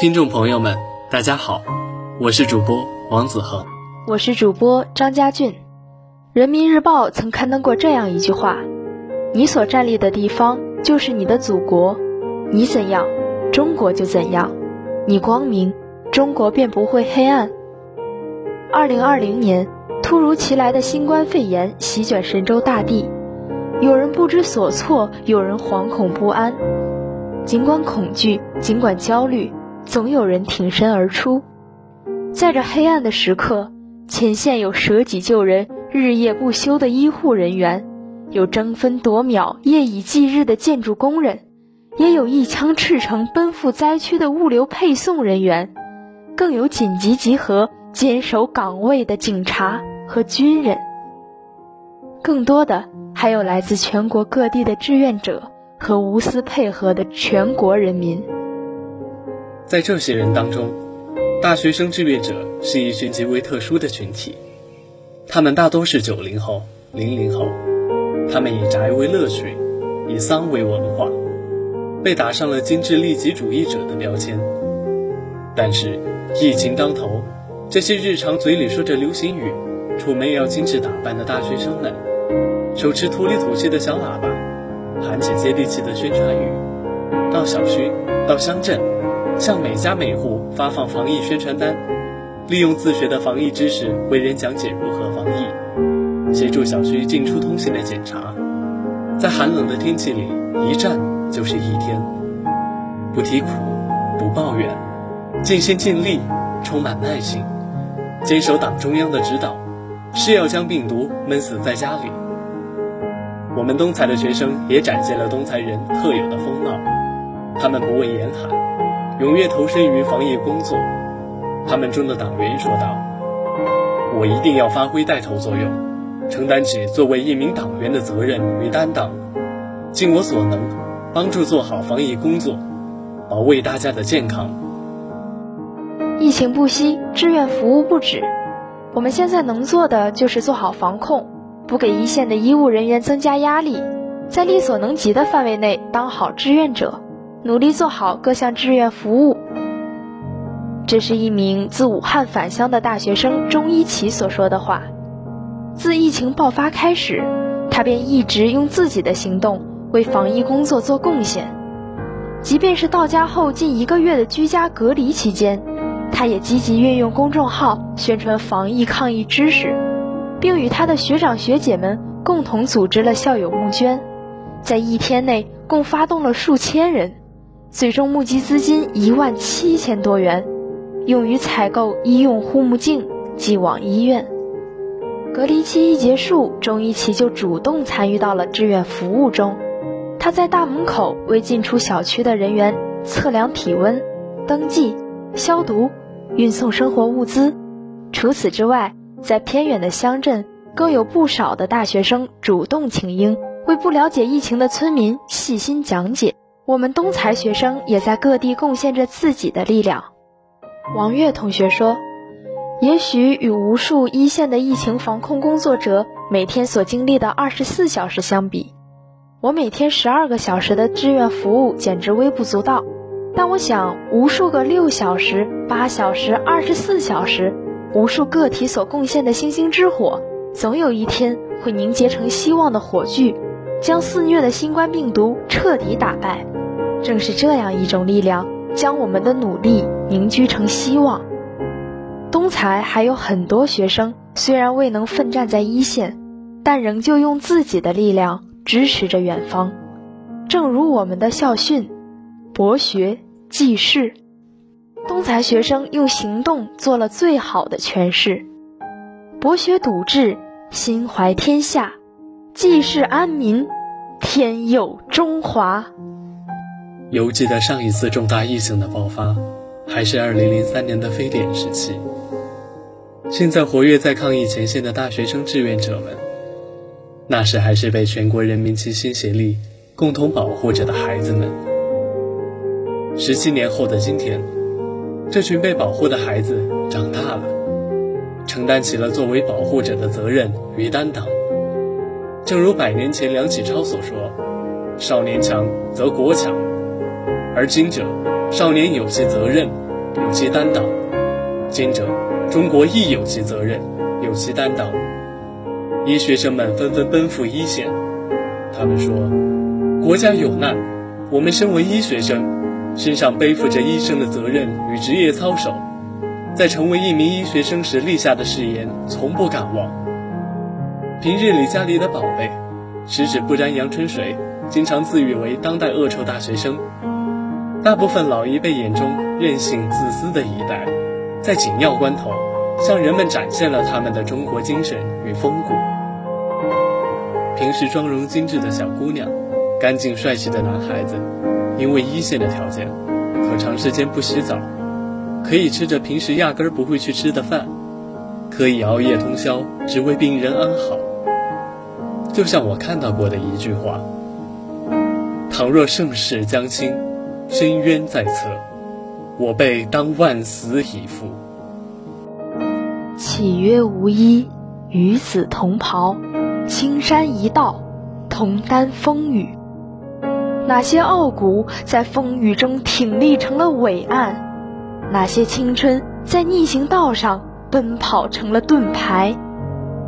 听众朋友们，大家好，我是主播王子恒，我是主播张家俊。人民日报曾刊登过这样一句话：“你所站立的地方就是你的祖国，你怎样，中国就怎样；你光明，中国便不会黑暗。”二零二零年，突如其来的新冠肺炎席卷神州大地，有人不知所措，有人惶恐不安。尽管恐惧，尽管焦虑。总有人挺身而出，在这黑暗的时刻，前线有舍己救人、日夜不休的医护人员，有争分夺秒、夜以继日的建筑工人，也有一腔赤诚奔赴灾区的物流配送人员，更有紧急集合、坚守岗位的警察和军人。更多的还有来自全国各地的志愿者和无私配合的全国人民。在这些人当中，大学生志愿者是一群极为特殊的群体，他们大多是九零后、零零后，他们以宅为乐趣，以丧为文化，被打上了精致利己主义者的标签。但是，疫情当头，这些日常嘴里说着流行语、出门也要精致打扮的大学生们，手持土里土气的小喇叭，喊起接地气的宣传语，到小区，到乡镇。向每家每户发放防疫宣传单，利用自学的防疫知识为人讲解如何防疫，协助小区进出通行的检查。在寒冷的天气里，一站就是一天，不提苦，不抱怨，尽心尽力，充满耐心，坚守党中央的指导，是要将病毒闷死在家里。我们东财的学生也展现了东财人特有的风貌，他们不畏严寒。踊跃投身于防疫工作，他们中的党员说道：“我一定要发挥带头作用，承担起作为一名党员的责任与担当，尽我所能，帮助做好防疫工作，保卫大家的健康。”疫情不息，志愿服务不止，我们现在能做的就是做好防控，不给一线的医务人员增加压力，在力所能及的范围内当好志愿者。努力做好各项志愿服务。这是一名自武汉返乡的大学生钟一奇所说的话。自疫情爆发开始，他便一直用自己的行动为防疫工作做贡献。即便是到家后近一个月的居家隔离期间，他也积极运用公众号宣传防疫抗疫知识，并与他的学长学姐们共同组织了校友募捐，在一天内共发动了数千人。最终募集资金一万七千多元，用于采购医用护目镜，寄往医院。隔离期一结束，钟一奇就主动参与到了志愿服务中。他在大门口为进出小区的人员测量体温、登记、消毒、运送生活物资。除此之外，在偏远的乡镇，更有不少的大学生主动请缨，为不了解疫情的村民细心讲解。我们东财学生也在各地贡献着自己的力量。王月同学说：“也许与无数一线的疫情防控工作者每天所经历的二十四小时相比，我每天十二个小时的志愿服务简直微不足道。但我想，无数个六小时、八小时、二十四小时，无数个体所贡献的星星之火，总有一天会凝结成希望的火炬，将肆虐的新冠病毒彻底打败。”正是这样一种力量，将我们的努力凝聚成希望。东财还有很多学生，虽然未能奋战在一线，但仍旧用自己的力量支持着远方。正如我们的校训：“博学济世。”东财学生用行动做了最好的诠释：博学笃志，心怀天下；济世安民，天佑中华。犹记得上一次重大疫情的爆发，还是2003年的非典时期。现在活跃在抗疫前线的大学生志愿者们，那时还是被全国人民齐心协力、共同保护着的孩子们。十七年后的今天，这群被保护的孩子长大了，承担起了作为保护者的责任与担当。正如百年前梁启超所说：“少年强则国强。”而今者，少年有其责任，有其担当；今者中国亦有其责任，有其担当。医学生们纷纷奔赴一线，他们说：“国家有难，我们身为医学生，身上背负着医生的责任与职业操守，在成为一名医学生时立下的誓言从不敢忘。平日里家里的宝贝，十指不沾阳春水，经常自诩为当代恶臭大学生。大部分老一辈眼中任性自私的一代，在紧要关头。”向人们展现了他们的中国精神与风骨。平时妆容精致的小姑娘，干净帅气的男孩子，因为一线的条件，可长时间不洗澡，可以吃着平时压根儿不会去吃的饭，可以熬夜通宵，只为病人安好。就像我看到过的一句话：“倘若盛世将倾，深渊在侧，我辈当万死以赴。”岂曰无衣，与子同袍，青山一道，同担风雨。哪些傲骨在风雨中挺立成了伟岸？哪些青春在逆行道上奔跑成了盾牌？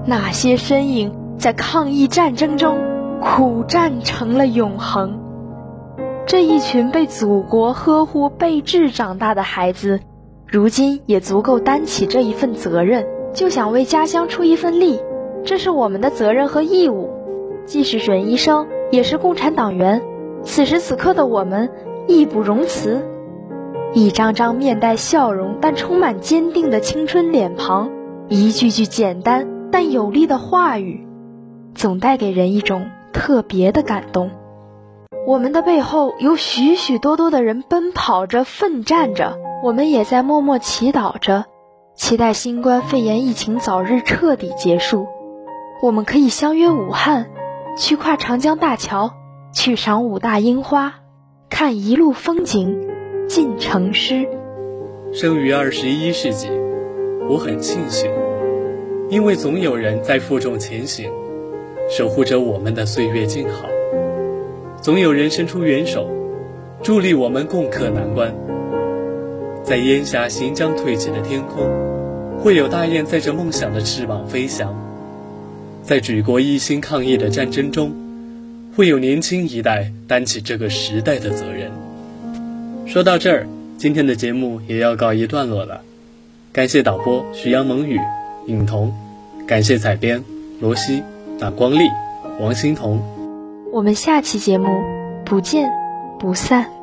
哪些身影在抗疫战争中苦战成了永恒？这一群被祖国呵护备至长大的孩子。如今也足够担起这一份责任，就想为家乡出一份力，这是我们的责任和义务。既是准医生，也是共产党员，此时此刻的我们义不容辞。一张张面带笑容但充满坚定的青春脸庞，一句句简单但有力的话语，总带给人一种特别的感动。我们的背后有许许多多的人奔跑着、奋战着。我们也在默默祈祷着，期待新冠肺炎疫情早日彻底结束。我们可以相约武汉，去跨长江大桥，去赏武大樱花，看一路风景，尽成诗。生于二十一世纪，我很庆幸，因为总有人在负重前行，守护着我们的岁月静好。总有人伸出援手，助力我们共克难关。在烟霞行将褪去的天空，会有大雁载着梦想的翅膀飞翔；在举国一心抗疫的战争中，会有年轻一代担起这个时代的责任。说到这儿，今天的节目也要告一段落了。感谢导播徐阳、蒙雨、尹彤，感谢采编罗西、打光丽、王欣彤。我们下期节目不见不散。